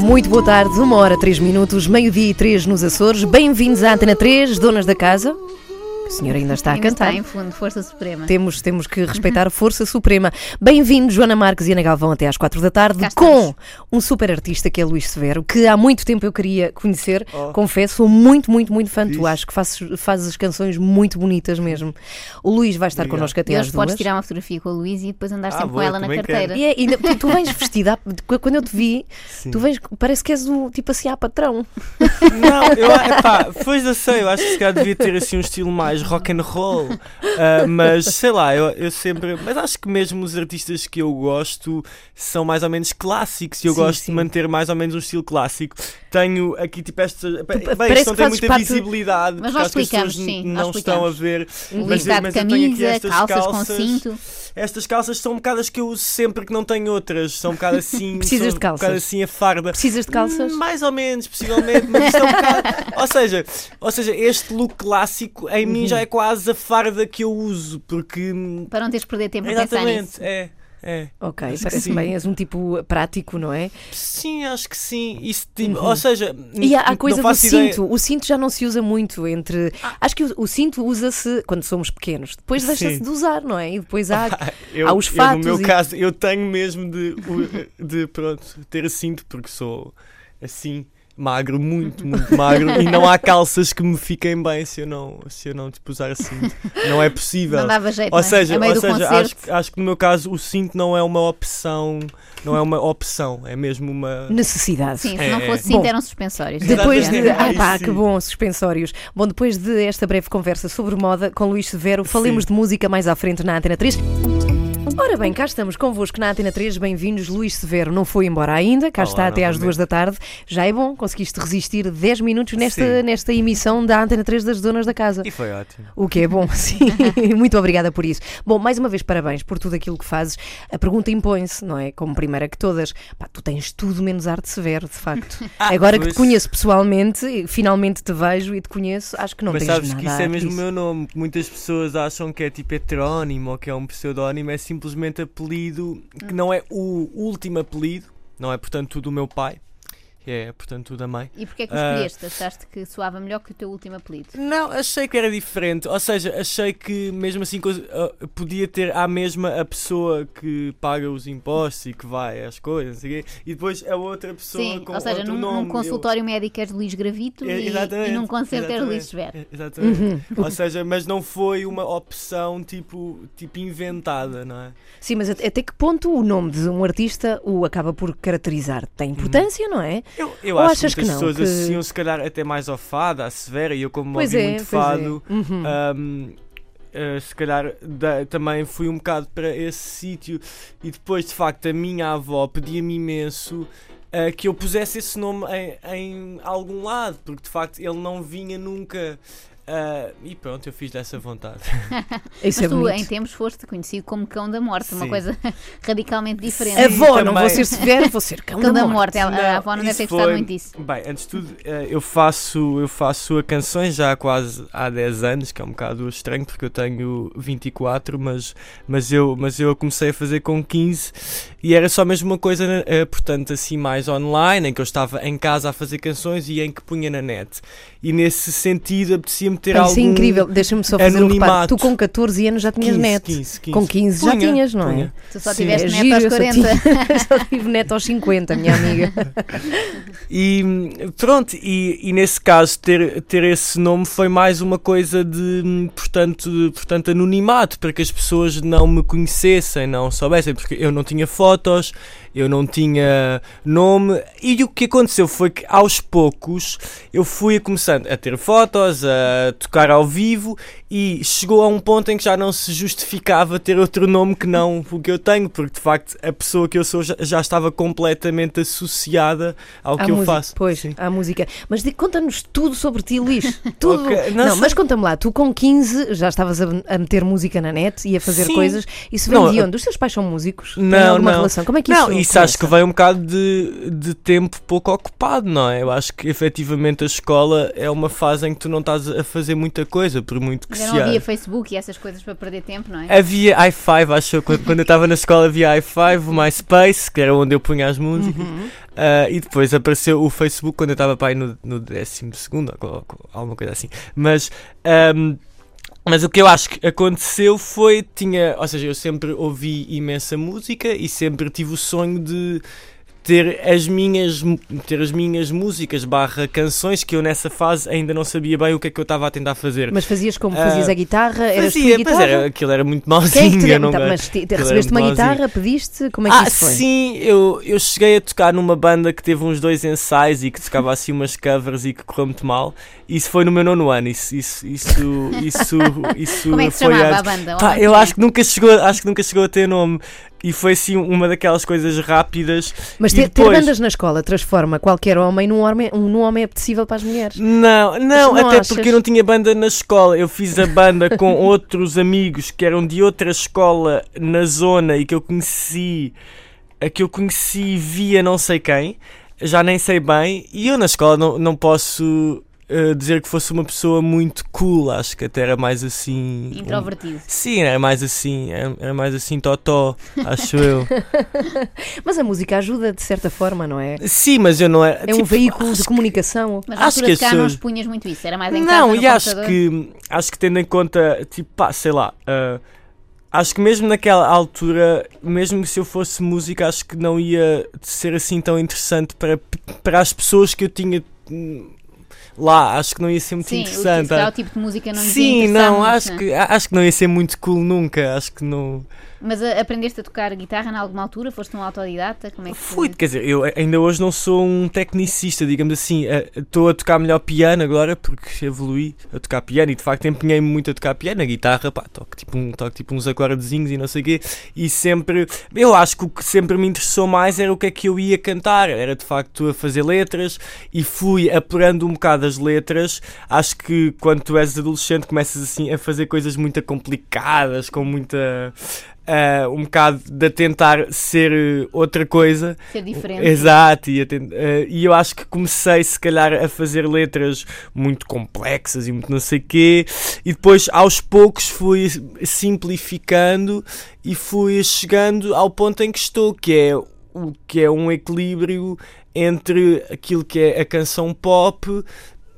Muito boa tarde, uma hora, três minutos, meio-dia e três nos Açores. Bem-vindos à Antena 3, donas da casa. O senhor ainda está a Ainda cantar. Está em fundo, Força Suprema. Temos, temos que respeitar a Força Suprema. Bem-vindos, Joana Marques e Ana Galvão, até às quatro da tarde, Cá com estamos. um super artista que é Luís Severo, que há muito tempo eu queria conhecer. Oh. Confesso, sou muito, muito, muito fã tu. Acho que fazes, fazes canções muito bonitas mesmo. O Luís vai estar Obrigado. connosco até E às hoje duas. podes tirar uma fotografia com a Luísa e depois andar Ah, sempre com boa, ela na carteira. E é, tu, tu vens vestida, quando eu te vi, Sim. tu vens, parece que és o tipo assim, a patrão. Não, eu, epá, pois eu sei, eu acho que se calhar devia ter assim um estilo mais rock and roll. Ah, mas sei lá, eu, eu sempre. Mas acho que mesmo os artistas que eu gosto são mais ou menos clássicos e eu Sim, gosto sim. de manter mais ou menos um estilo clássico. Tenho aqui tipo esta. Bem, isto não tem muita visibilidade, Mas nós as explicamos, pessoas sim, não estão a ver. Luís Mas, mas eu tenho aqui camisa, estas calças, com calças. cinto. Estas calças são um bocado as que eu uso sempre que não tenho outras. São um bocado assim. Precisas de Um bocado calças? assim a farda. Precisas de calças? Hum, Mais ou menos, possivelmente, mas isto é um bocado. Ou seja, ou seja, este look clássico em mim já é quase a farda que eu uso, porque. hum, Para não teres de perder tempo a pensar Exatamente, nisso. é. É. Ok, parece bem, és um tipo prático, não é? Sim, acho que sim. Isso, tipo, Ou seja, Uhum. E há a não coisa do ideia- cinto. O cinto já não se usa muito entre. Acho que o, o cinto usa-se quando somos pequenos. Depois deixa-se de usar, não é? E depois há. Eu, Há os eu, fatos no meu e- caso, eu tenho mesmo de, de pronto, ter cinto, porque sou assim, magro, muito, muito magro, e não há calças que me fiquem bem se eu não, se eu não tipo, usar cinto. Não é possível. Não dava jeito, Ou não é? seja, meio ou seja acho, que- acho que no meu caso o cinto não é uma opção, não é uma opção, é mesmo uma. Necessidade. Sim, se É, não é. fosse cinto, Bom, eram suspensórios. Depois de. Ah, pá, que bom, suspensórios. Bom, depois de esta breve conversa sobre moda com Luís Severo, falemos Sim. de música mais à frente na Antena 3. Ora bem, cá estamos convosco na Antena 3, bem-vindos. Luís Severo não foi embora ainda, cá Olá, está até às duas da tarde. Já é bom, conseguiste resistir 10 minutos nesta, Sim. nesta emissão da Antena 3 das Donas da Casa. E foi ótimo. O que é bom, sim. Muito obrigada por isso. Bom, mais uma vez, parabéns por tudo aquilo que fazes. A pergunta impõe-se, não é? Como primeira que todas. Pá, tu tens tudo menos arte severo, de facto. Agora que te conheço pessoalmente, finalmente te vejo e te conheço, acho que não Mas tens sabes nada que isso é mesmo o meu nome. Muitas pessoas acham que é tipo heterónimo ou que é um pseudónimo, é simplesmente apelido que não é o último apelido, não é portanto do meu pai, que é portanto tudo da mãe. E porquê é que o escolheste? Achaste que soava melhor que o teu último apelido? Não, achei que era diferente. Ou seja, achei que mesmo assim ah, podia ter à mesma a pessoa que paga os impostos e que vai às coisas, não sei o quê, e depois a outra pessoa Sim, com ou seja, outro num, nome. num consultório médico és Luís Gravito Eu- e, e num concerto és Luís. Severo. É, Exatamente. Uhum. Ou seja, mas não foi uma opção tipo, tipo inventada, não é? Sim, mas até até que ponto o nome de um artista o acaba por caracterizar? Tem importância, não é? Eu, eu Ou acho achas que não, pessoas que- associam se calhar até mais ao fado, à severa, e eu como Pois ouvi é, muito é. fado, Uhum. ahm, eh, se calhar da- também fui um bocado para esse sítio e depois de facto a minha avó pedia-me imenso eh, que eu pusesse esse nome em, em algum lado, porque de facto ele não vinha nunca. Ah, e pronto, eu fiz dessa vontade. Isso Mas é tu, bonito. em tempos, foste conhecido como Cão da Morte, uma Sim. coisa radicalmente diferente. Avó, não também. vou ser severo, vou ser cão, Cão da da morte. Morte, ela- a avó não deve ter gostado foi- muito disso. Bem, antes de tudo, eh, eu faço, eu faço a canções já há quase há 10 anos, que é um bocado estranho porque eu tenho 24, mas, mas, eu, mas eu comecei a fazer com 15 e era só mesmo uma coisa, eh, portanto, assim mais online, em que eu estava em casa a fazer canções e em que punha na net. E nesse sentido apetecia-me ter Pá, algum... Isso é incrível, deixa-me só fazer um reparo. Tu com 14 anos já tinhas 15, net. 15, 15. Com 15 já Punha, tinhas, não é? punha. Tu só Sim. tiveste É neto giro, aos eu só 40. tive- Só tive neto aos 50, minha amiga. E pronto, e, e nesse caso ter, ter esse nome foi mais uma coisa de, portanto, de- portanto, anonimato, para que as pessoas não me conhecessem, não soubessem, porque eu não tinha fotos, eu não tinha nome, e o que aconteceu foi que aos poucos eu fui começando a ter fotos, a tocar ao vivo, e chegou a um ponto em que já não se justificava ter outro nome que não o que eu tenho, porque de facto a pessoa que eu sou já, já estava completamente associada ao À que eu música, faço. Pois, Sim. à música. Mas conta-nos tudo sobre ti, Luís. Tudo. Ok, Não, não mas conta-me lá, tu com 15 já estavas a, a meter música na net e a fazer Sim. coisas. Isso vem Não, de eu- onde? Os teus pais são músicos? Não, alguma não. relação? Como é que não, isso isso acho que começa? vem um bocado de, de tempo pouco ocupado, não é? Eu acho que efetivamente a escola é uma fase em que tu não estás a fazer muita coisa, por muito que Ainda não havia Facebook e essas coisas para perder tempo, não é? Havia i5, acho eu, quando, eu estava na escola havia i5, o MySpace, que era onde eu punha as músicas, Uhum. ah, e depois apareceu o Facebook quando eu estava para aí no, no 12 segundo, alguma coisa assim. Mas, ahm, mas o que eu acho que aconteceu foi, tinha, ou seja, eu sempre ouvi imensa música e sempre tive o sonho de ter as minhas ter as minhas músicas barra canções que eu nessa fase ainda não sabia bem o que é que eu estava a tentar fazer. Mas fazias como? Ah, Fazias a guitarra? Eras tu a Fazia, pois guitarra? era, aquilo era muito Quem é que te não. Mas te- te- Aquilo era recebeste uma guitarra, pediste? Como é que Ah, isso foi? sim, eu, eu cheguei a tocar numa banda que teve uns dois ensaios e que tocava assim umas covers e que correu muito mal. Isso foi no meu nono ano. Isso, isso, isso, isso, isso Como é que se foi chamava a banda? Pá, eu acho que nunca chegou, acho que nunca chegou a ter nome. E foi assim uma daquelas coisas rápidas. Mas ter, ter depois- bandas na escola transforma qualquer homem num homem, um, num homem apetecível para as mulheres. Não, não, não até achas? porque eu não tinha banda na escola. Eu fiz a banda com outros amigos que eram de outra escola na zona e que eu conheci, a que eu conheci via não sei quem, já nem sei bem. E eu na escola não, não posso eh, dizer que fosse uma pessoa muito cool, acho que até era mais assim. um- Introvertido. Sim, era mais assim, era, era mais assim totó, acho eu. Mas a música ajuda de certa forma, não é? Sim, mas eu não era. É um tipo, veículo acho de comunicação. Mas na Acho altura que de cá as não expunhas muito isso, era mais em casa Não, no e acho computador. que, acho que tendo em conta, tipo, pá, sei lá, ah, acho que mesmo naquela altura, mesmo se eu fosse música, acho que não ia ser assim tão interessante para, para as pessoas que eu tinha hum, lá. Acho que não ia ser muito Sim, interessante. calhar o tipo de música não Sim, não, acho né? que, acho que não ia ser muito cool nunca. Acho que não. Mas a- aprendeste a tocar guitarra em alguma altura? Foste um autodidata? Como é que Fui, quer dizer, eu ainda hoje não sou um tecnicista, digamos assim. Eh, Estou a tocar melhor piano agora porque evolui a tocar piano e de facto empenhei-me muito a tocar piano. A guitarra, pá, toco tipo, um, toco tipo uns acordezinhos e não sei o quê. E sempre, eu acho que o que sempre me interessou mais era o que é que eu ia cantar. Era de facto a fazer letras e fui apurando um bocado as letras. Acho que quando tu és adolescente começas assim a fazer coisas muito complicadas, com muita. Ah, um bocado de tentar ser eh, outra coisa ser diferente? Exato, e, a ten- eh, e eu acho que comecei se calhar a fazer letras muito complexas e muito não sei quê, e depois aos poucos fui simplificando e fui chegando ao ponto em que estou, que é o que é um equilíbrio entre aquilo que é a canção pop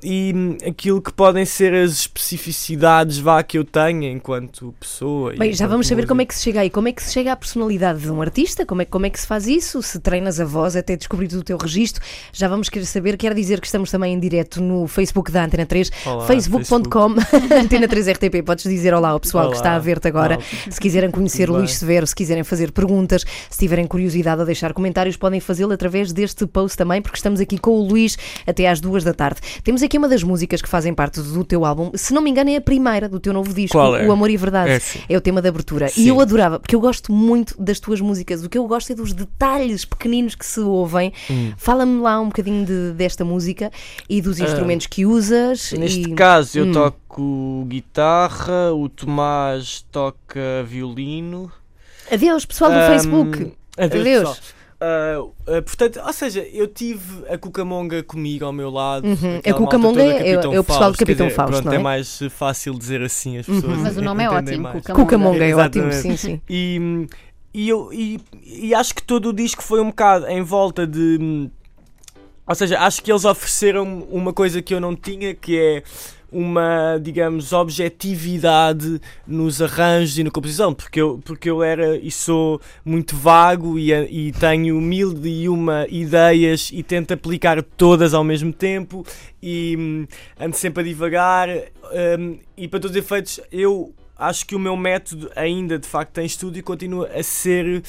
e hum, aquilo que podem ser as especificidades vá que eu tenho enquanto pessoa. Bem, já vamos saber músico. como é que se chega aí. Como é que se chega à personalidade de um artista? Como é, como é que se faz isso? Se treinas a voz até descobrir o teu registro? Já vamos querer saber. Quero dizer que estamos também em direto no Facebook da Antena 3, Olá, facebook.com, Antena 3 RTP. Podes dizer olá ao pessoal que Olá, está a ver-te agora. malta. Se quiserem conhecer o Luís. Severo, se quiserem fazer perguntas, se tiverem curiosidade a deixar comentários, podem fazê-lo através deste post também, porque estamos aqui com o Luís até às duas da tarde. Temos aqui uma das músicas que fazem parte do teu álbum, se não me engano, é a primeira do teu novo disco, Qual é? O Amor e Verdade. É, sim. É o tema de abertura. E Sim. eu adorava, porque eu gosto muito das tuas músicas. O que eu gosto é dos detalhes pequeninos que se ouvem. Hum. Fala-me lá um bocadinho de- desta música e dos instrumentos que usas. Ah, Neste e... caso eu Hum. toco guitarra, o Tomás toca violino. Adeus, pessoal do Ahm, Facebook. Adeus. Adeus. Ah, ah, portanto, ou seja, eu tive a Cucamonga comigo ao meu lado. Uhum. A Cucamonga é- é o pessoal do Capitão dizer, Fausto, pronto, não é? é mais fácil dizer assim as pessoas. Mas o nome é ótimo, mais. Cucamonga. Cucamonga é ótimo, sim, sim. E, e, eu, e, e acho que todo o disco foi um bocado em volta de. Ou seja, acho que eles ofereceram uma coisa que eu não tinha, que é uma, digamos, objetividade nos arranjos e na composição, porque eu, porque eu era e sou muito vago e, e tenho mil e uma ideias e tento aplicar todas ao mesmo tempo e hum, ando sempre a divagar hum, e para todos os efeitos eu acho que o meu método ainda de facto em estúdio e continua a ser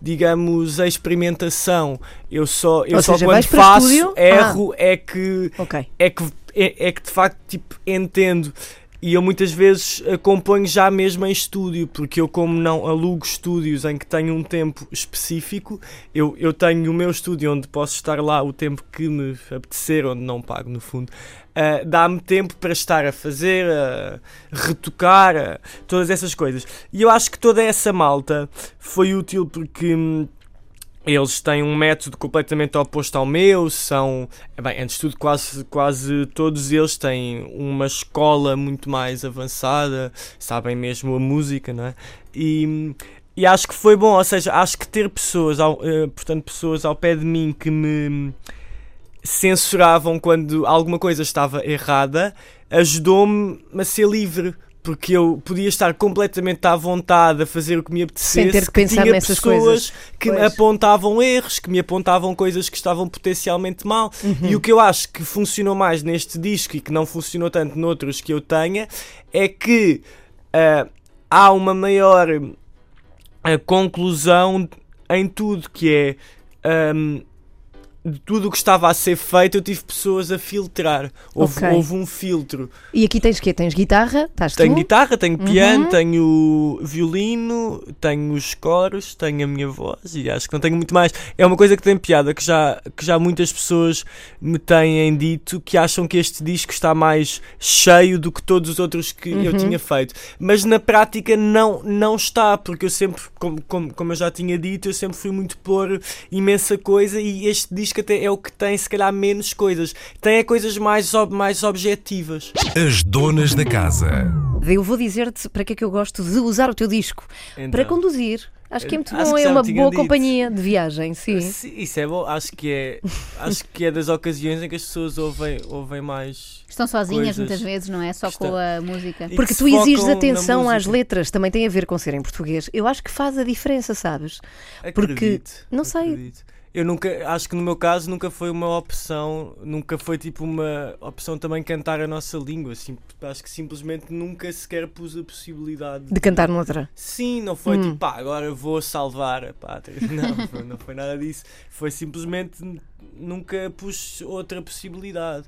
digamos a experimentação eu só eu Ou só seja, quando faço? Ah. erro é que Ok. é que, é, é que de facto tipo, entendo. E eu muitas vezes componho já mesmo em estúdio, porque eu, como não alugo estúdios em que tenho um tempo específico, eu, eu tenho o meu estúdio onde posso estar lá o tempo que me apetecer, onde não pago no fundo. Ah, Dá-me tempo para estar a fazer, a retocar, a- todas essas coisas. E eu acho que toda essa malta foi útil porque. hum, eles têm um método completamente oposto ao meu, são, bem, antes de tudo, quase, quase todos eles têm uma escola muito mais avançada, sabem mesmo a música, não é? E, e acho que foi bom, ou seja, acho que ter pessoas, ao, uh, portanto, pessoas ao pé de mim que me censuravam quando alguma coisa estava errada, ajudou-me a ser livre porque eu podia estar completamente à vontade a fazer o que me apetecesse. Sem ter que pensar tinha nessas pessoas coisas. que me Pois. apontavam erros, que me apontavam coisas que estavam potencialmente mal. Uhum. E o que eu acho que funcionou mais neste disco e que não funcionou tanto noutros que eu tenha é que ah, há uma maior ah, conclusão em tudo, que é. ahm, de tudo o que estava a ser feito, eu tive pessoas a filtrar. Houve, Ok. houve um filtro. E aqui tens quê? Tens guitarra? Estás Tenho tu? guitarra, tenho piano, Uhum. tenho violino, tenho os coros, tenho a minha voz e acho que não tenho muito mais. É uma coisa que tem piada, que já, que já muitas pessoas me têm dito que acham que este disco está mais cheio do que todos os outros que eu Uhum. tinha feito. Mas na prática não, não está, porque eu sempre, como, como, como eu já tinha dito, eu sempre fui muito pôr imensa coisa e este disco até é o que tem se calhar menos coisas. Tem é coisas mais, ob- mais objetivas. As donas da casa. Eu vou dizer-te para que é que eu gosto de usar o teu disco. Para Então. conduzir. Acho que é muito Acho bom, que é uma boa dito. companhia de viagem, sim. Sim, Isso é bom, acho que é, acho que é das ocasiões em que as pessoas ouvem, ouvem mais. Estão sozinhas Coisas muitas vezes, não é? Só Estão- com a música. E Porque que tu exiges atenção às letras, também tem a ver com ser em português. Eu acho que faz a diferença, sabes? Porque- Acredito, não sei. acredito. Eu nunca, acho que no meu caso nunca foi uma opção, nunca foi tipo uma opção também cantar a nossa língua. Sim, acho que simplesmente nunca sequer pus a possibilidade De cantar noutra. Sim, não foi Hum. tipo, pá, agora vou salvar a pátria. Não, não foi nada disso. Foi simplesmente nunca pus outra possibilidade.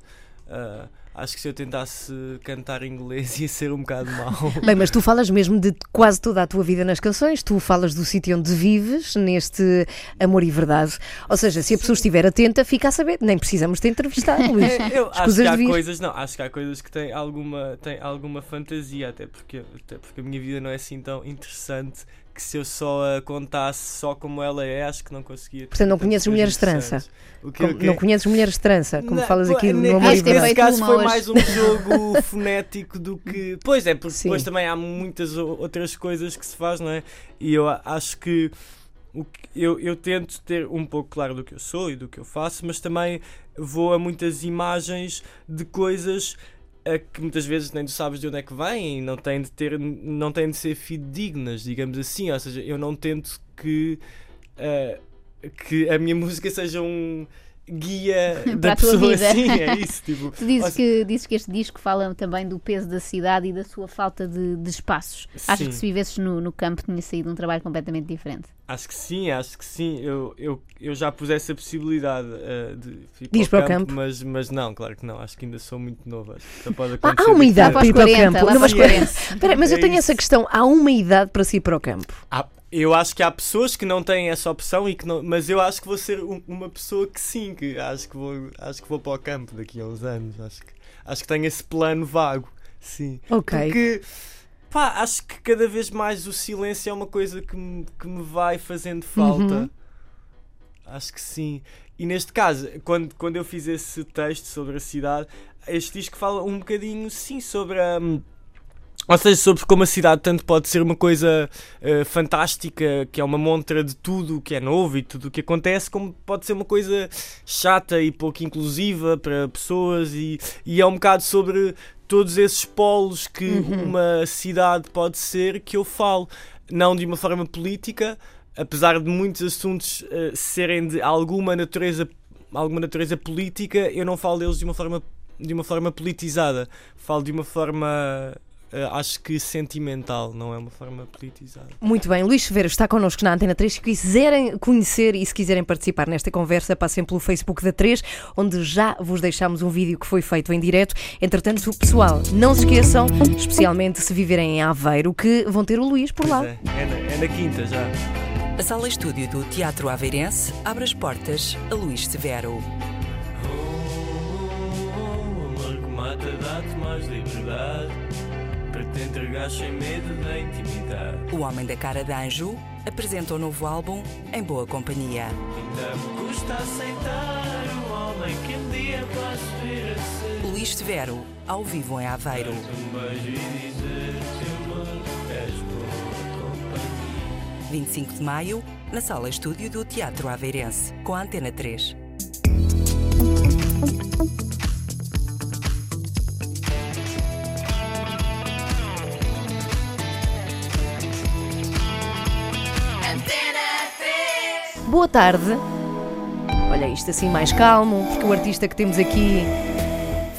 Ah, acho que se eu tentasse cantar inglês ia ser um bocado mau. Bem, mas tu falas mesmo de quase toda a tua vida nas canções, tu falas do sítio onde vives, neste amor e verdade. Ou seja, se a pessoa estiver atenta, fica a saber. Nem precisamos te entrevistar, Luís. Eu acho que há coisas, não, acho que há coisas que têm alguma, têm alguma fantasia, até porque, até porque a minha vida não é assim tão interessante que se eu só a contasse só como ela é, acho que não conseguia. Portanto, não conheces mulheres de trança? O quê, o quê? não conheces mulheres de trança, como Não, falas aqui no amor Acho que é Nesse feito caso foi hoje. mais um jogo fonético do que. Pois é, porque Sim. depois também há muitas outras coisas que se faz, não é? E eu acho que. O que eu, eu tento ter um pouco claro do que eu sou e do que eu faço, mas também vou a muitas imagens de coisas a que muitas vezes nem tu sabes de onde é que vêm e não têm de ter não têm de ser fidedignas, digamos assim, ou seja, eu não tento que eh, que a minha música seja um guia da pessoa assim, é isso, tipo, Tu dizes ou que, dizes que este disco fala também do peso da cidade e da sua falta de, de espaços. Acho Sim. que se vivesses no, no campo tinha saído um trabalho completamente diferente. Acho que sim, acho que sim. Eu, eu, eu já pus essa possibilidade eh, de ir Diz para o campo. Mas, mas não, claro que não. Acho que ainda sou muito que só pode Ah, acontecer há uma idade para ir para o 40, campo. lá Não, mas para os espera, 40. espera, mas eu É tenho isso. essa questão. Há uma idade para se ir para o campo. Há- eu acho que há pessoas que não têm essa opção e que não, mas eu acho que vou ser um- uma pessoa que sim, que acho que vou, acho que vou para o campo daqui a uns anos. Acho que, acho que tenho esse plano vago. Sim. Ok. Porque pá, acho que cada vez mais o silêncio é uma coisa que me, que me vai fazendo falta. Uhum. Acho que sim. E neste caso, quando, quando eu fiz esse texto sobre a cidade, este disco fala um bocadinho, sim, sobre a. Ou seja, sobre como a cidade tanto pode ser uma coisa eh, fantástica, que é uma montra de tudo o que é novo e tudo o que acontece, como pode ser uma coisa chata e pouco inclusiva para pessoas, e, e é um bocado sobre todos esses polos que uma cidade pode ser que eu falo, não de uma forma política, apesar de muitos assuntos eh, serem de alguma natureza, alguma natureza política, eu não falo deles de uma forma de uma forma politizada, falo de uma forma eh, acho que sentimental, não é uma forma politizada. Muito bem, Luís Severo está connosco na Antena 3. Se quiserem conhecer e se quiserem participar nesta conversa, passem pelo Facebook da 3, onde já vos deixámos um vídeo que foi feito em direto. Entretanto, pessoal, não se esqueçam, especialmente se viverem em Aveiro, que vão ter o Luís por lá. É, é na, é na quinta já. A sala estúdio do Teatro Aveirense abre as portas a Luís Severo. Oh, amor que mata, dá-te mais liberdade te entregar sem medo da intimidade. O Homem da Cara de Anjo apresenta o novo álbum em boa companhia. Ainda me custa aceitar o homem que um dia posso vir a ser. Luís Severo, ao vivo em Aveiro. Um beijo e dizer-te amor, és boa companhia. 25 de maio, na sala estúdio do Teatro Aveirense, com a Antena 3. Boa tarde. Olha isto assim mais calmo, porque o artista que temos aqui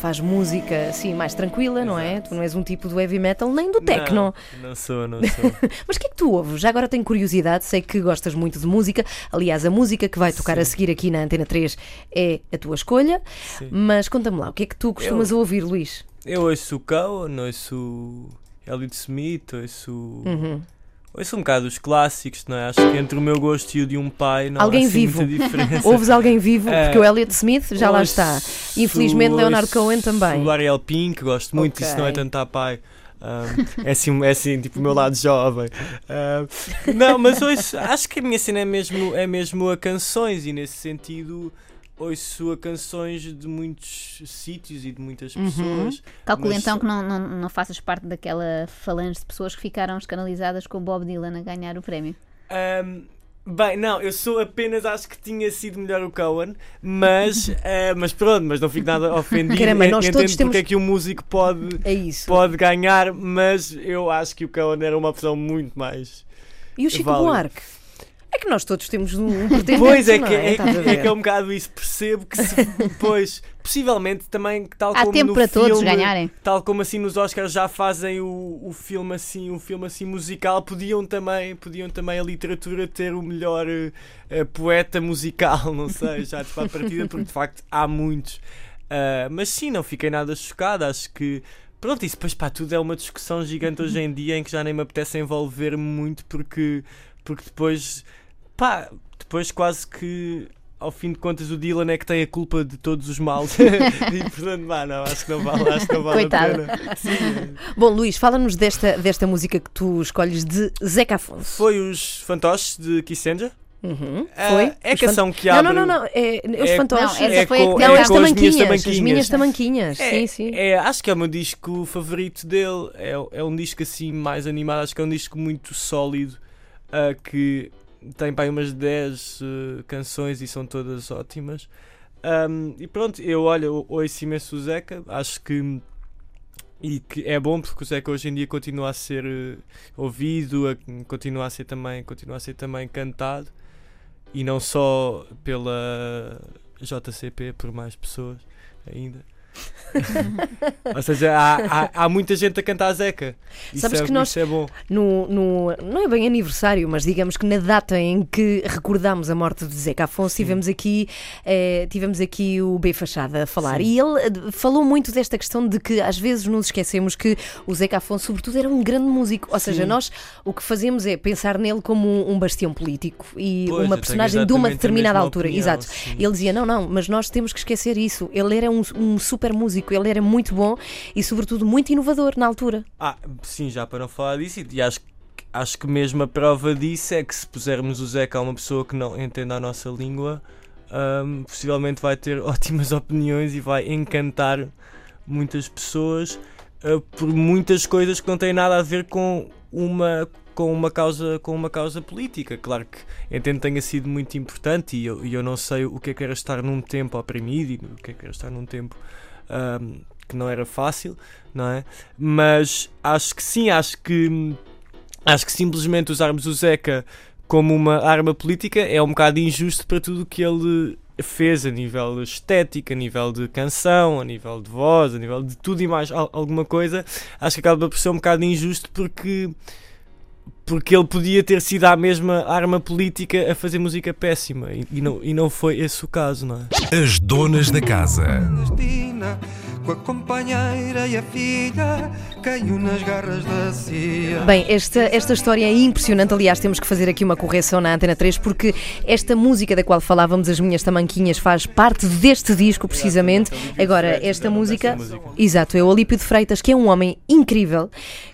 faz música assim mais tranquila, não é? Tu não és um tipo do heavy metal nem do techno. Não, não sou, não sou. Mas o que é que tu ouves? Já agora tenho curiosidade, sei que gostas muito de música. Aliás, a música que vai tocar a seguir aqui na Antena 3 é a tua escolha. Sim. Mas conta-me lá, o que é que tu costumas ouvir, Luís? Eu ouço o Cowan, ouço Elliot Smith, ouço. Uhum. Ouço um bocado os clássicos, não é? Acho que entre o meu gosto e o de um pai não Alguém há assim vivo. muita diferença. Ouves alguém vivo? É. Porque o Elliot Smith já lá está. Infelizmente, Leonardo Cohen também. O Ariel Pink, gosto muito, Ok. isso não é tanto a pai. Um, é, assim, é assim, tipo o meu lado jovem. Um, não, mas ouço, acho que a minha cena é mesmo, é mesmo a canções e nesse sentido ouço canções de muitos sítios e de muitas Uhum. pessoas. Calculo então só- que não, não, não faças parte daquela falange de pessoas que ficaram escanalizadas com o Bob Dylan a ganhar o prémio. Um, bem, não, eu sou apenas, acho que tinha sido melhor o Cohen, mas, eh, mas pronto, mas não fico nada ofendido. Caramba, nós Entendo todos porque temos- é que um músico pode, É pode ganhar, mas eu acho que o Cohen era uma opção muito mais. E o Chico Válido. Buarque? É que nós todos temos um, pretendente, Pois é não que é, é, é que é um bocado isso, percebo que se, pois, possivelmente também, tal Há como tempo no para todos filme, ganharem. Tal como assim nos Oscars já fazem o, o filme assim, um filme assim musical, podiam também, podiam também a literatura ter o melhor eh, poeta musical, não sei, já de para a partida, porque de facto há muitos. Ah, mas sim, não fiquei nada chocado, acho que Pronto, isso depois pá, tudo é uma discussão gigante hoje em dia em que já nem me apetece envolver muito porque, porque depois pá, depois quase que ao fim de contas o Dylan é que tem a culpa de todos os males e portanto pá, não, acho que não vale, acho que não vale Coitado. a pena. Sim, Bom, Luís, fala-nos desta, desta música que tu escolhes de Zeca Afonso. foi os fantoches de Kissinger. Uhum. Ah, Foi? é a canção que Não, abre. não, não, não. É, os é- fantoches. Não, essa é foi com, é as as minhas tamanquinhas. As tamanquinhas. minhas tamanquinhas. É, Sim, sim. é, acho que é o meu disco favorito dele. É, é um disco assim mais animado. Acho que é um disco muito sólido. ah, que tem aí umas 10 eh, canções e são todas ótimas. Ahm, e pronto, eu olho, ouço imenso o Zeca. Acho que. E que é bom porque o Zeca hoje em dia continua a ser eh, ouvido, a- continua a ser também, continua a ser também cantado e não só pela JCP, por mais pessoas ainda. Ou seja, há, há, há muita gente a cantar a Zeca. Isso, Sabes é, que nós- é bom. No, no- não é bem aniversário, mas digamos que na data em que recordamos a morte de Zeca Afonso, tivemos aqui, eh, tivemos aqui o B Fachada a falar. Sim. E ele eh, falou muito desta questão de que às vezes nos esquecemos que o Zeca Afonso, sobretudo, era um grande músico. Ou seja, Sim. nós o que fazemos é pensar nele como um, bastião político e Pois, uma personagem de uma determinada altura. opinião, Exato. Ele dizia: não, não, mas nós temos que esquecer isso. Ele era um, um super músico, ele era muito bom e, sobretudo, muito inovador na altura. Ah, sim, já para não falar disso, e- acho, que- acho que mesmo a prova disso é que se pusermos o Zeca a uma pessoa que não entenda a nossa língua, ahm, possivelmente vai ter ótimas opiniões e vai encantar muitas pessoas ah, por muitas coisas que não têm nada a ver com uma com uma causa com uma causa política claro que entendo que tenha sido muito importante e eu, eu não sei o que é que era estar num tempo oprimido e o que é que era estar num tempo ahm, que não era fácil não é mas acho que sim acho que acho que simplesmente usarmos o Zeca como uma arma política é um bocado injusto para tudo o que ele fez a nível estético, a nível de canção, a nível de voz, a nível de tudo e mais al- alguma coisa. Acho que acaba por ser um bocado injusto porque porque ele podia ter sido a mesma arma política a fazer música péssima e, e não, e não foi esse o caso, não é? As donas da casa. clandestina, com a companheira e a filha, caiu nas garras da CIA. Bem, esta, esta história é impressionante. Aliás, temos que fazer aqui uma correção na Antena 3, porque esta música da qual falávamos, As Minhas Tamanquinhas, faz parte deste disco, precisamente. Agora, esta música. Exato, é o Olímpio de Freitas, que é um homem incrível.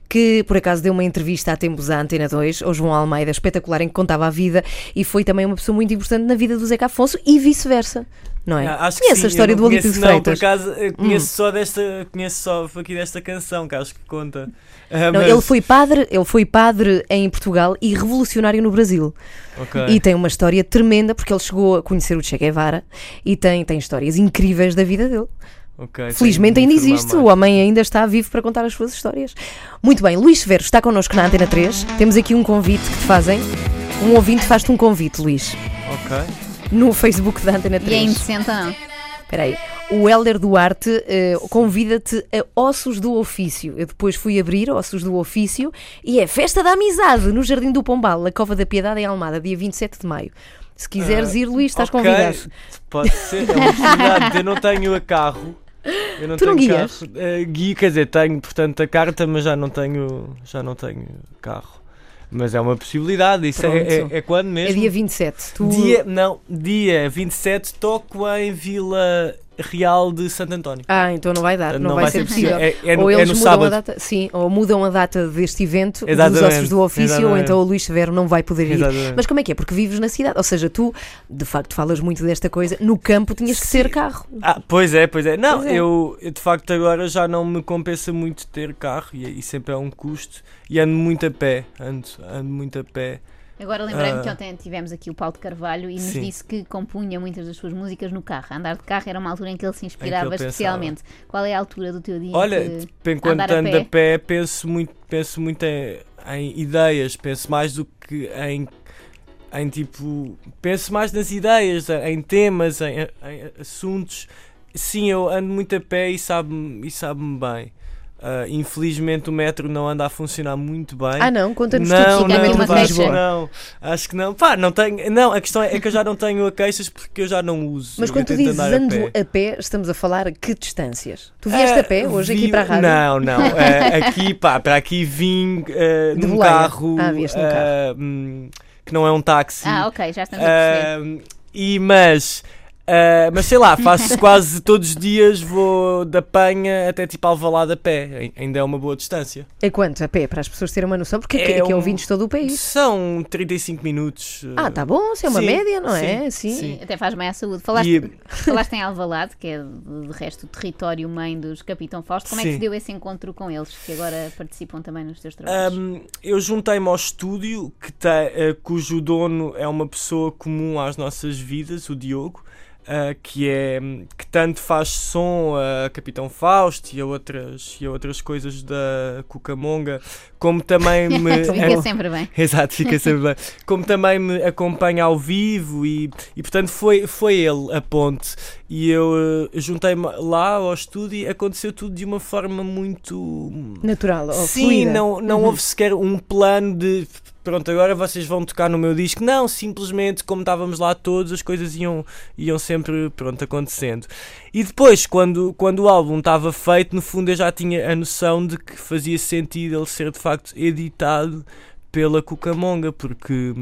Que por acaso deu uma entrevista há tempos à Antena 2, ao João Almeida, espetacular, em que contava a vida e foi também uma pessoa muito importante na vida do Zeca Afonso e vice-versa. Não é? Ah, Acho sim, a história do Olímpio de conheço, Não, por Freitas? Hum. acaso conheço só desta, conheço só aqui desta canção, que acho que conta. Ah, Não, mas- ele, foi padre, ele foi padre em Portugal e revolucionário no Brasil. Ok. E tem uma história tremenda, porque ele chegou a conhecer o Che Guevara e tem, tem histórias incríveis da vida dele. Ok, tenho Felizmente ainda existe, mais. o homem ainda está vivo para contar as suas histórias. Muito bem, Luís Severo está connosco na Antena 3. Temos aqui um convite que te fazem. Um ouvinte faz-te um convite, Luís, Ok. no Facebook da Antena E é 3. indecente não? Espera aí. O Helder Duarte eh, convida-te a Ossos do Ofício. Eu depois fui abrir Ossos do Ofício e é Festa da Amizade no Jardim do Pombal, na Cova da Piedade, em Almada, dia 27 de maio. Se quiseres ir, Luís, estás Ok, convidado. Pode ser, é uma possibilidade. Eu não tenho a carro. Eu não Tu não tenho guias? carro. Eh, guio, quer dizer, tenho, portanto, a carta, mas já não tenho, já não tenho carro. Mas é uma possibilidade. Isso é, é, é quando É mesmo? dia 27. Tu... Dia, não, dia 27 toco em Vila Real de Santo António. Ah, então não vai dar, não, Não vai, vai ser ser possível. possível. É- é ou é eles no mudam sábado. a data, sim, ou mudam a data deste evento dos Exatamente, ossos do ofício, ou exatamente. então o Luís Severo não vai poder ir. Exatamente. Mas como é que é? Porque vives na cidade, ou seja, tu de facto falas muito desta coisa, no campo tinhas que ter carro. Ah, pois é, pois é. Não, Pois é. Eu, eu de facto agora já não me compensa muito ter carro e, e sempre é um custo. E ando muito a pé, ando, ando muito a pé. Agora lembrei-me Ah. que ontem tivemos aqui o Paulo de Carvalho e nos Sim. disse que compunha muitas das suas músicas no carro. Andar de carro era uma altura em que ele se inspirava pensava. especialmente. Qual é a altura do teu dia? Olha, enquanto andar a ando pé? a pé, penso muito, penso muito em, em ideias, penso mais do que em, em tipo. Penso mais nas ideias, em temas, em, em assuntos. Sim, eu ando muito a pé e sabe-me sabe bem. Ah, infelizmente o metro não anda a funcionar muito bem. Ah não, conta-nos não, tudo fica sobre aqui o uma queixa. Não, acho que não. Pá, não tenho. Não, a questão é, é que eu já não tenho a queixas porque eu já não uso. Mas Eu quando tu dizes andar a ando pé. a pé, estamos a falar que distâncias? Tu vieste a pé hoje aqui vi- para a rádio? Não, não. eh, aqui, pá, para aqui vim De num boleia. carro, Ah, num eh, hum, que não é um táxi. Ah, ok, já estamos a perceber. E mas, eh, mas sei lá, faço quase todos os dias, vou da Penha até tipo Alvalade a pé. Ai- Ainda é uma boa distância. É quanto a pé? Para as pessoas terem uma noção, porque aqui, É aqui um- ouvintes de todo o país. São 35 minutos. Ah, tá bom, se é uma sim, média, não é? sim, Sim. sim. Até faz bem à saúde. Falaste, E- falaste em Alvalade, que é de resto o território mãe dos Capitão Fausto. Como é que se deu esse encontro com eles, que agora participam também nos teus trabalhos? Um, eu juntei-me ao estúdio, que tem, eh, cujo dono é uma pessoa comum às nossas vidas, o Diogo, eh, que, é, que tanto faz som a Capitão Fausto e a outras, e a outras coisas da Cucamonga, como também me. Fica sempre bem. Exato, fica sempre bem. Como também me acompanha ao vivo e, e portanto foi, foi ele a ponte. E eu eh, juntei-me lá ao estúdio e aconteceu tudo de uma forma muito Natural, ou Sim, fluida. não, não houve sequer um plano de pronto, agora vocês vão tocar no meu disco. Não, simplesmente como estávamos lá todos, as coisas iam, iam sempre pronto, acontecendo. E depois, quando, quando o álbum estava feito, no fundo eu já tinha a noção de que fazia sentido ele ser de facto editado pela Cucamonga, porque.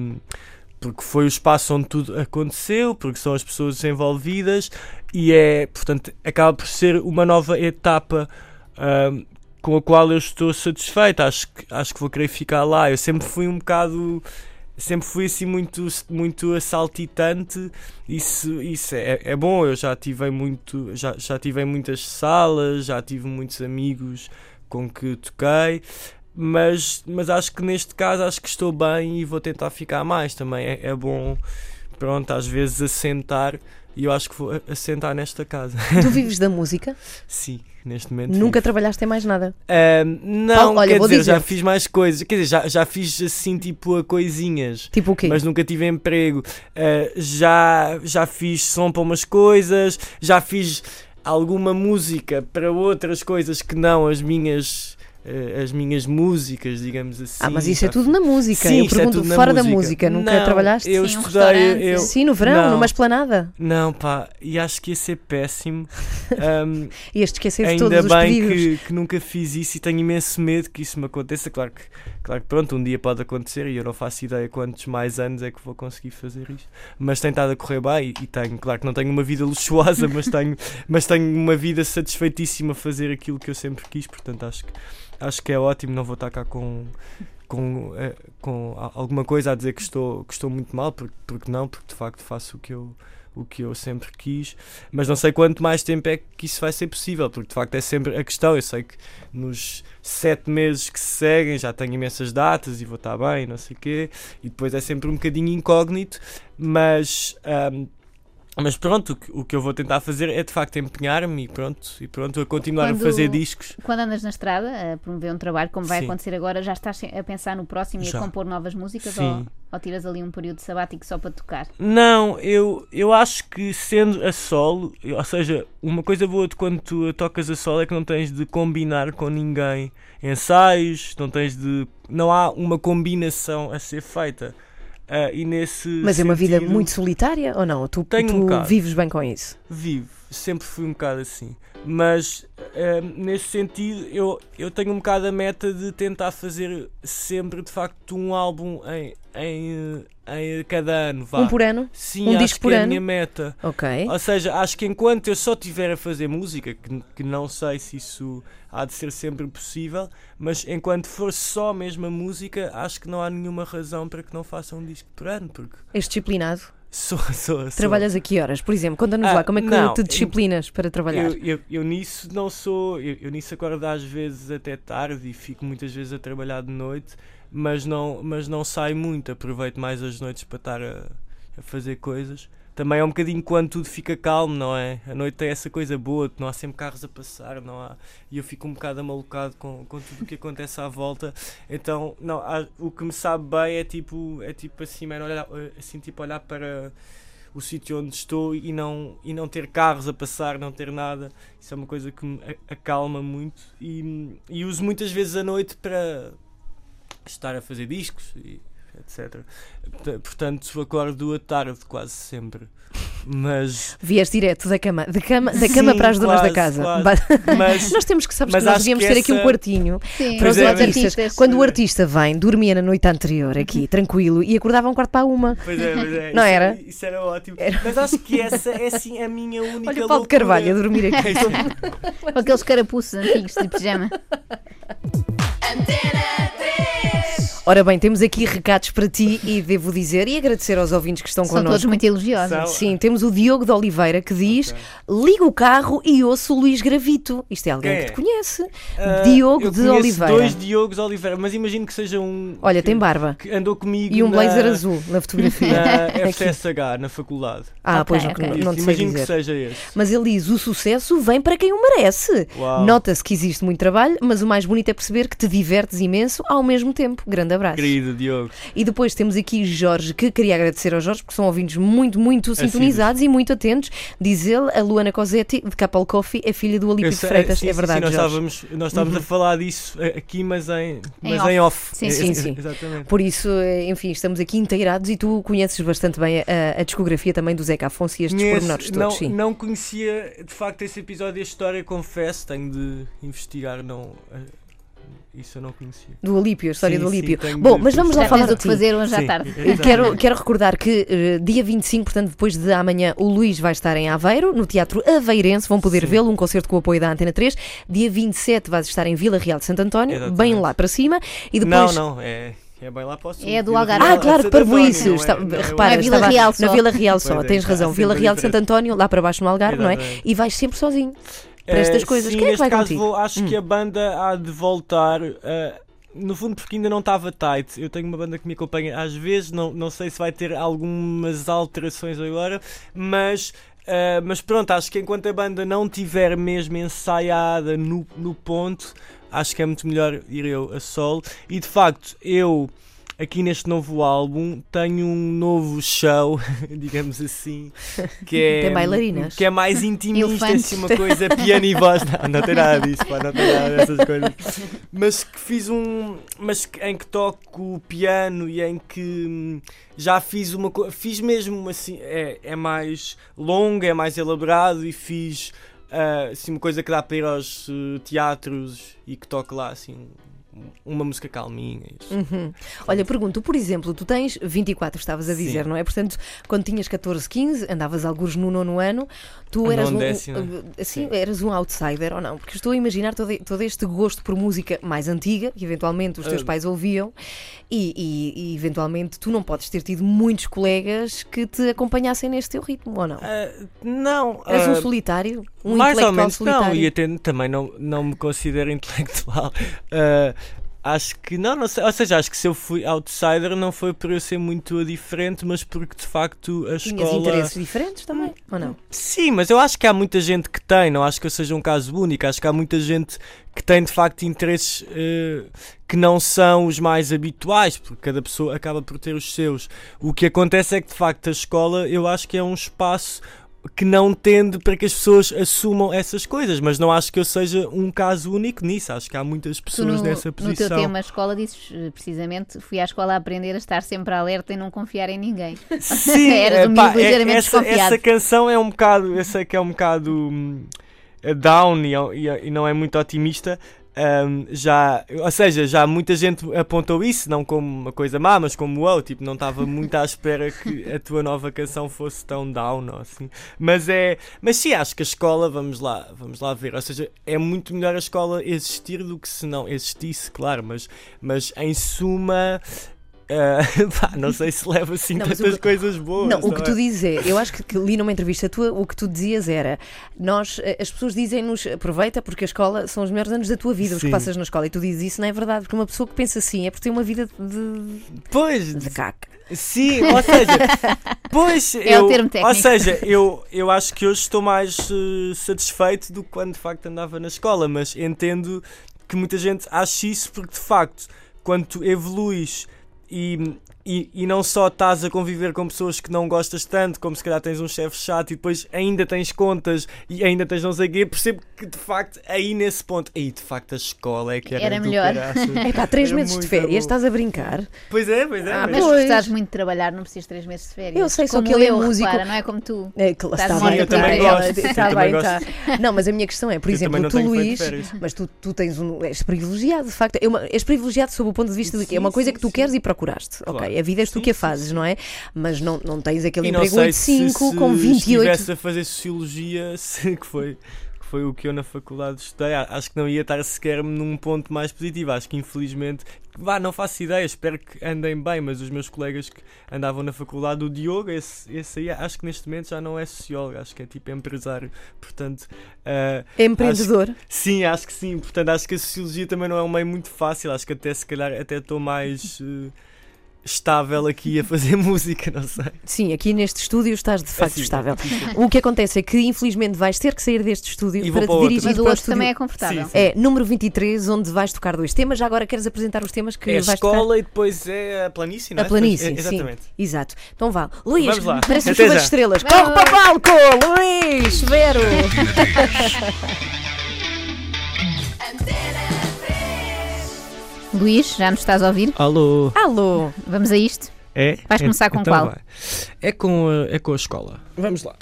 Porque foi o espaço onde tudo aconteceu, porque são as pessoas envolvidas e é, portanto, acaba por ser uma nova etapa ahm, com a qual eu estou satisfeito. Acho que, acho que vou querer ficar lá. Eu sempre fui um bocado. Sempre fui assim muito, muito assaltitante. Isso, isso é, é bom. Eu já tive, muito, já, já tive muitas salas, já tive muitos amigos com que toquei. Mas, mas acho que neste caso acho que estou bem e vou tentar ficar mais também. É, é bom, pronto, às vezes assentar e eu acho que vou assentar nesta casa. Tu vives da música? Sim, neste momento. Nunca vivo. trabalhaste em mais nada? Ahm, não, olha, quer vou dizer, já fiz mais coisas. Quer dizer, já, já fiz assim tipo a coisinhas. Tipo o quê? Mas nunca tive emprego. Ah, já, já fiz som para umas coisas, já fiz alguma música para outras coisas que não as minhas as minhas músicas, digamos assim. Ah, mas isso é já tudo na música. Sim, eu é pergunto tudo na fora da música. música. Nunca Não, trabalhaste? Eu Sim, um estudei. restaurante. Eu, Sim, no verão, Não. numa esplanada. Não, pá, e acho que ia ser péssimo. E este esquecer de ainda todos os bem pedidos. que, que nunca fiz isso e tenho imenso medo que isso me aconteça. Claro que, claro que pronto, um dia pode acontecer e eu não faço ideia quantos mais anos é que vou conseguir fazer isto. Mas tem estado a correr bem e, e tenho, claro que não tenho uma vida luxuosa, mas tenho, mas tenho uma vida satisfeitíssima a fazer aquilo que eu sempre quis, portanto acho que, acho que é ótimo, não vou estar cá com. Com, eh, com alguma coisa a dizer que estou, que estou muito mal, porque, porque não, porque de facto faço o que eu, o que eu sempre quis, mas não sei quanto mais tempo é que isso vai ser possível, porque de facto é sempre a questão. Eu sei que nos sete meses que se seguem já tenho imensas datas e vou estar bem, não sei o quê, e depois é sempre um bocadinho incógnito, mas. ahm, mas pronto, o que, o que eu vou tentar fazer é de facto empenhar-me e pronto, e pronto, a continuar Quando- a fazer discos. Quando andas na estrada a promover um trabalho, como vai Sim. acontecer agora, já estás a pensar no próximo e Já. a compor novas músicas? Sim. Ou, ou tiras ali um período sabático só para tocar? Não, eu, eu acho que sendo a solo, ou seja, uma coisa boa de quando tu tocas a solo é que não tens de combinar com ninguém ensaios, não tens de. não há uma combinação a ser feita. Ah, e nesse Mas é uma vida muito solitária ou não? Tu, um tu bocado. vives bem com isso? Vivo, sempre fui um bocado assim. Mas ah, nesse sentido, eu, eu tenho um bocado a meta de tentar fazer sempre de facto um álbum em, em, em cada ano. Vá. Um por ano? Sim, um acho disco que por é a ano? minha meta. Ok. Ou seja, acho que enquanto eu só estiver a fazer música, que, que não sei se isso há de ser sempre possível, mas enquanto for só a mesma música, acho que não há nenhuma razão para que não faça um disco por ano, porque És disciplinado? Sou, sou, sou. Trabalhas a que horas? Por exemplo, conta-nos Ah, lá como é que não, te disciplinas para trabalhar. Eu, eu, eu nisso não sou. Eu, eu nisso acordo às vezes até tarde e fico muitas vezes a trabalhar de noite, mas não, mas não saio muito. Aproveito mais as noites para estar a, a fazer coisas. Também é um bocadinho quando tudo fica calmo, não é? A noite tem essa coisa boa, não há sempre carros a passar, não há. E eu fico um bocado amalucado com, com tudo o que acontece à volta. Então, não, há- o que me sabe bem é tipo, é tipo assim, mano, olhar, assim, tipo olhar para o sítio onde estou e não, e não ter carros a passar, não ter nada. Isso é uma coisa que me acalma muito e, e uso muitas vezes a noite para estar a fazer discos e etc. Porta- Portanto, acordo à tarde quase sempre. Mas, Vieste direto da cama, da cama, da cama Sim, para as donas da casa. mas Nós temos que, sabes que nós devíamos que ter aqui um essa- quartinho Sim, para os Pois é, mas- artistas. Quando o artista vem, dormia na noite anterior aqui, tranquilo, e acordava um quarto para uma. Pois é, pois é. Não isso, era? Isso era ótimo. Mas acho que essa é assim a minha única Olha o Paulo de loucura. Carvalho a dormir aqui. Com aqueles carapuços antigos de pijama. Ora bem, temos aqui recados para ti e devo dizer e agradecer aos ouvintes que estão São todos connosco. muito elogiosos. São. Sim, temos o Diogo de Oliveira que diz: liga o carro e ouço o Luís Gravito. Isto é alguém Quem que é? te conhece. Ah, Diogo eu de Oliveira. dois Diogos de Oliveira, mas imagino que seja um. Olha, que, tem barba que andou comigo e um na, blazer azul na fotografia. na FSH, na faculdade. Ah, Ok, pois não, ok. não, não te sei imagino que seja esse. Mas ele diz: o sucesso vem para quem o merece. Nota-se que existe muito trabalho, mas o mais bonito é perceber que te divertes imenso ao mesmo tempo. Grande abraço. Querido Diogo. E depois temos aqui Jorge, que queria agradecer ao Jorge, porque são ouvintes muito, muito sintonizados e muito atentos. Diz ele, a Luana Cosetti, de Capel Coffee, é filha do de sei- Freitas. sim, é verdade, sim, nós Jorge. estávamos, nós estávamos a falar disso eh, aqui, mas em, mas off. em off. Sim, Eh, sim, eh, sim. Exatamente. Por isso, eh, enfim, estamos aqui inteirados e tu conheces bastante bem a, a discografia também do Zeca Afonso e estes Conheço- pormenores todos, não, sim. não conhecia de facto esse episódio e a história, confesso, tenho de investigar, não. Isso eu não conhecia. Do Alípio, a história Sim, do sim, Alípio. tenho Bom, mas vamos lá falar tens o de que fazer hoje à Sim, tarde. Quero, quero recordar que eh, dia 25, portanto, depois de amanhã, o Luís vai estar em Aveiro, no Teatro Aveirense. Vão poder Sim. vê-lo, um concerto com o apoio da Antena 3. Dia 27 vais estar em Vila Real de Santo António, Exatamente. bem lá para cima. E depois. Não, não, é, é bem lá para o sul. É do Algarve. Ah, claro, não é- Está- não é repara, É Vila estava Real na só. Vila Real só, é, tens razão. Vila Real de Santo. António, lá para baixo no Algarve, não é? E vais sempre sozinho para estas Eh, coisas. Sim, Quem é que neste vai caso contigo? vou- acho Hum. que a banda há de voltar. eh, no fundo, porque ainda não estava tight. Eu tenho uma banda que me acompanha às vezes, não, não sei se vai ter algumas alterações agora, mas. eh, mas pronto, acho que enquanto a banda não tiver mesmo ensaiada no, no ponto, acho que é muito melhor ir eu a solo. E de facto, eu aqui neste novo álbum tenho um novo show, digamos assim, que é, Tem bailarinas. que é mais intimista, assim, uma coisa piano e voz. Não, não tem nada disso, pá, não tem nada dessas coisas. Mas que fiz um. Mas em que toco piano e em que hum, já fiz uma coisa. Fiz mesmo assim. É, é mais longo, é mais elaborado e fiz ah, assim, uma coisa que dá para ir aos eh, teatros e que toco lá assim. Uma música calminha. Isso. Uhum. Olha, pergunto, por exemplo, tu tens 24, estavas a dizer, Sim. não é? Portanto, quando tinhas 14, 15, andavas alguns no nono ano, tu No eras um, décimo, um, assim, sim. eras um outsider ou não? Porque estou a imaginar todo, todo este gosto por música mais antiga, que eventualmente os teus Ah. pais ouviam, e, e- e eventualmente tu não podes ter tido muitos colegas que te acompanhassem neste teu ritmo, ou não? Ah, não. Eras ah, um solitário? Um mais ou intelectual menos solitário? não, e até também não, não me considero intelectual. Ah, acho que não, não sei, ou seja, acho que se eu fui outsider não foi por eu ser muito diferente, mas porque de facto a Tinhas escola. interesses diferentes também, ou não? Sim, mas eu acho que há muita gente que tem, não acho que eu seja um caso único, acho que há muita gente que tem de facto interesses eh, que não são os mais habituais, porque cada pessoa acaba por ter os seus. O que acontece é que de facto a escola eu acho que é um espaço que não tende para que as pessoas assumam essas coisas, mas não acho que eu seja um caso único nisso, acho que há muitas pessoas no, nessa no posição. teu tema escola dizes eh, precisamente fui à escola a aprender a estar sempre alerta e não confiar em ninguém. Sim, Eras um epá, miúdo ligeiramente essa, desconfiado. essa canção é um bocado, eu sei que é um bocado hum, down e, e- e não é muito otimista. Hum, já, ou seja, já muita gente apontou isso, não como uma coisa má, mas como wow, tipo, não estava muito à espera que a tua nova canção fosse tão down assim. Mas é, mas sim, acho que a escola, vamos lá, vamos lá ver, ou seja, é muito melhor a escola existir do que se não existisse, claro, mas, mas em suma, ah, pá, não sei se leva assim Não, o tantas que- coisas boas. Não, o que é? tu dizes é, eu acho que, que li numa entrevista tua, o que tu dizias era, nós, eh, as pessoas dizem-nos, aproveita porque a escola são os melhores anos da tua vida, os que Sim. passas na escola, e tu dizes isso não é verdade, porque uma pessoa que pensa assim é porque tem uma vida de, Pois, de caca. sim, ou seja, pois, É o eu, termo técnico. ou seja, eu, eu acho que hoje estou mais eh, satisfeito do que quando de facto andava na escola, mas entendo que muita gente acha isso porque de facto, quando tu evoluís e, e, e não só estás a conviver com pessoas que não gostas tanto, como se calhar tens um chefe chato e depois ainda tens contas e ainda tens não sei o quê, percebo que de facto aí nesse ponto, aí de facto a escola é que era, Era do melhor. É pá, três Era meses de férias, bom. estás a brincar? Pois é, pois é. Ah, mas- Pois. se estás muito de trabalhar, não precisas de três meses de férias. Eu sei, só Como que ele é músico. repara, não é como tu. É, que lá Estás está bem, eu também gosto, tá também bem, tá. Não, mas a minha questão é, por Eu exemplo, tu, Luís, mas tu, tu tens um. És privilegiado, de facto. É uma, és privilegiado sob o ponto de vista de que é Sim, uma coisa sim, que tu sim. queres e procuraste. Ok, Claro. A vida és tu que a fazes, não é? Mas não, não tens aquele E emprego sei 8-5 se, com se 28. estivesse a fazer sociologia, se, que foi que foi o que eu na faculdade estudei, acho que não ia estar sequer num ponto mais positivo. Acho que infelizmente, vá, não faço ideia, espero que andem bem, mas os meus colegas que andavam na faculdade, o Diogo, esse, esse aí, acho que neste momento já não é sociólogo, acho que é tipo empresário. Portanto, É empreendedor. sim, acho que sim. Portanto, acho que a sociologia também não é um meio muito fácil. Acho que até se calhar até estou mais eh, estável aqui a fazer música, não sei. Sim, aqui neste estúdio estás de facto Assim, estável. O que acontece é que infelizmente vais ter que sair deste estúdio E para te dirigir para o outro estúdio. também é confortável. Sim, sim. É número 23, onde vais tocar dois temas. Já agora queres apresentar os temas que É a vais tocar? escola e depois é a planície, não é? A planície, É, sim. Exatamente. Exato. Então vá. Luís, Vamos lá. parece Até chuva de estrelas. Vamos. Corre para o palco! Luís, Vero! Luís, já nos estás a ouvir? Alô. Alô! Vamos a isto? É? Vais começar com então qual? vai. É com, a, é com a escola. Vamos lá.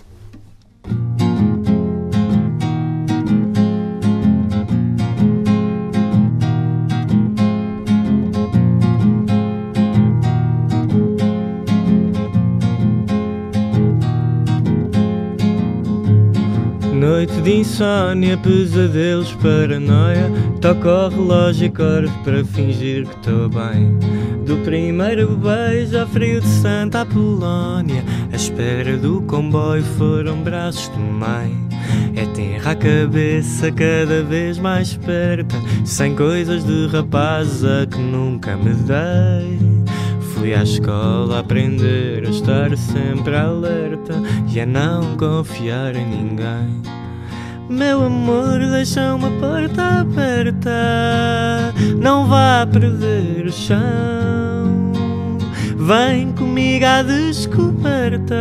Noite de insónia, pesadelos, paranoia. Toco o relógio e acordo para fingir que estou bem. Do primeiro beijo ao frio de Santa Apolónia A espera do comboio foram braços de mãe. É terra a cabeça cada vez mais perto Sem coisas de rapaz a que nunca me dei. Fui à escola aprender a estar sempre alerta e a não confiar em ninguém. Meu amor, deixa uma porta aberta, não vá perder o chão. Vem comigo à descoberta.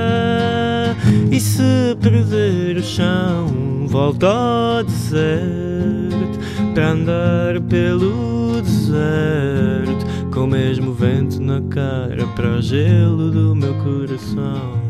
E se perder o chão Volta ao deserto. Para andar pelo deserto Com o mesmo vento na cara Para o gelo do meu coração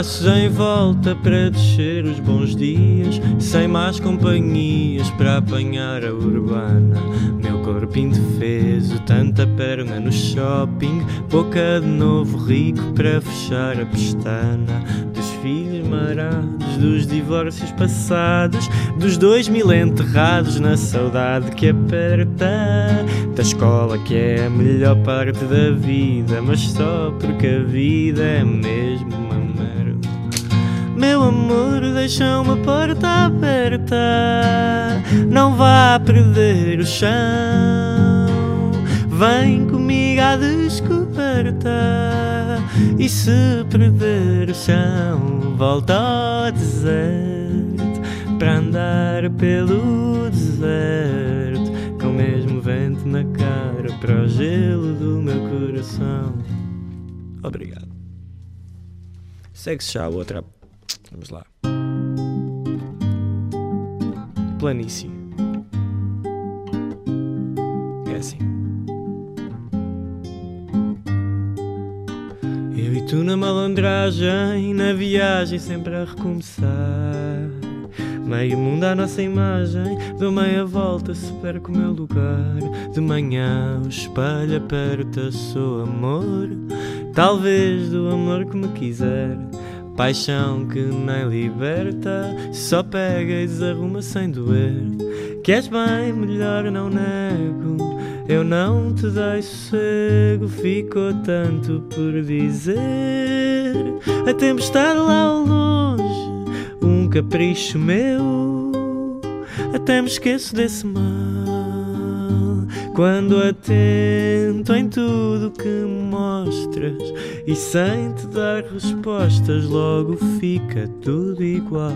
passos em volta para descer os bons dias Sem mais companhias para apanhar a urbana. Meu corpo indefeso, tanta perna no shopping Boca de novo rico para fechar a pestana. Dos filhos marados, dos divórcios passados Dos dois mil enterrados na saudade que aperta. Da escola que é a melhor parte da vida Mas só porque a vida é mesmo Meu amor, deixa uma porta aberta. Não vá perder o chão. Vem comigo à descoberta. E se perder o chão Volta ao deserto Para andar pelo deserto Com o mesmo vento na cara Para o gelo do meu coração. Obrigado. Segue-se já a outra Vamos lá Planície É assim Eu e tu na malandragem, na viagem sempre a recomeçar. Meio mundo à nossa imagem, dou meia volta se perco o meu lugar. De manhã o espelho aperta, sou amor, talvez do amor que me quiser. Paixão que nem liberta, só pega e desarruma sem doer. Queres bem, melhor não nego. Eu não te dei sossego, ficou tanto por dizer. A tempestade lá ao longe, um capricho meu. Até me esqueço desse mal. Quando atento em tudo que mostras e sem te dar respostas, logo fica tudo igual.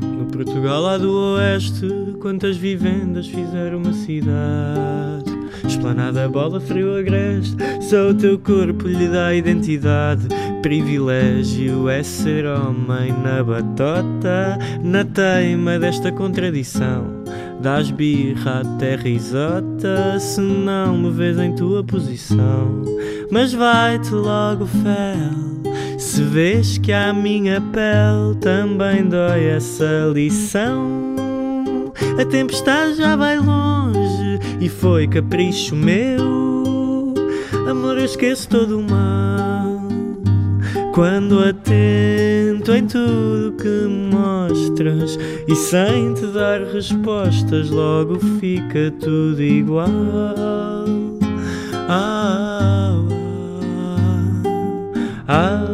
No Portugal lá do Oeste, quantas vivendas fizeram uma cidade? Esplanada, bola, frio, agreste, só o teu corpo lhe dá identidade. Privilégio é ser homem na batota, na teima desta contradição. Dás birra até risota, se não me vês em tua posição. Mas vai-te logo, fel. Se vês que a minha pele também dói essa lição, a tempestade já vai longe e foi capricho meu. Amor, eu esqueço todo o mal quando atento em tudo que mostras e sem te dar respostas, logo fica tudo igual. Ah, ah, ah, ah,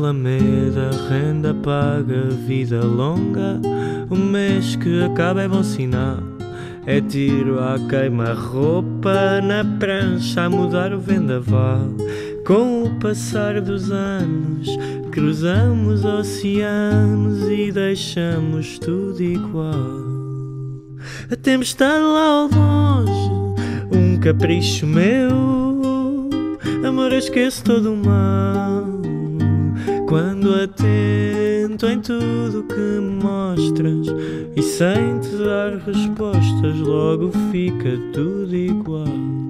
Alameda, renda paga, vida longa. O mês que acaba é bom sinal. É tiro a queima-roupa na prancha a mudar o vendaval. Com o passar dos anos, cruzamos oceanos e deixamos tudo igual. A tempestade lá ao longe, um capricho meu. Amor, esqueço todo o mal. Quando atento em tudo que me mostras e sem te dar respostas, logo fica tudo igual.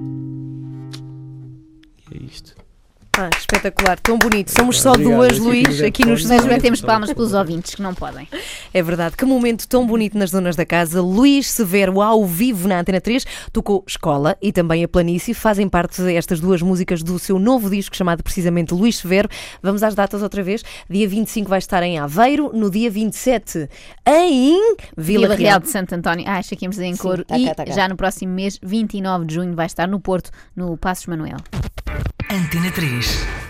Ah, espetacular, tão bonito. Somos só Obrigado, duas, Luís, aqui nos Mas Sim. batemos palmas pelos ouvintes que não podem. É verdade, que momento tão bonito nas zonas da casa. Luís Severo, ao vivo na Antena 3, tocou Escola e também a Planície. Fazem parte estas duas músicas do seu novo disco chamado precisamente Luís Severo. Vamos às datas outra vez. Dia 25 vai estar em Aveiro, no dia 27 em Vila, Vila Real. Real de Santo António. Ah, acho que íamos dizer em Sim, coro. tá cá, e tá cá. já no próximo mês, 29 de junho, vai estar no Porto, no Passos Manuel. Antena 3.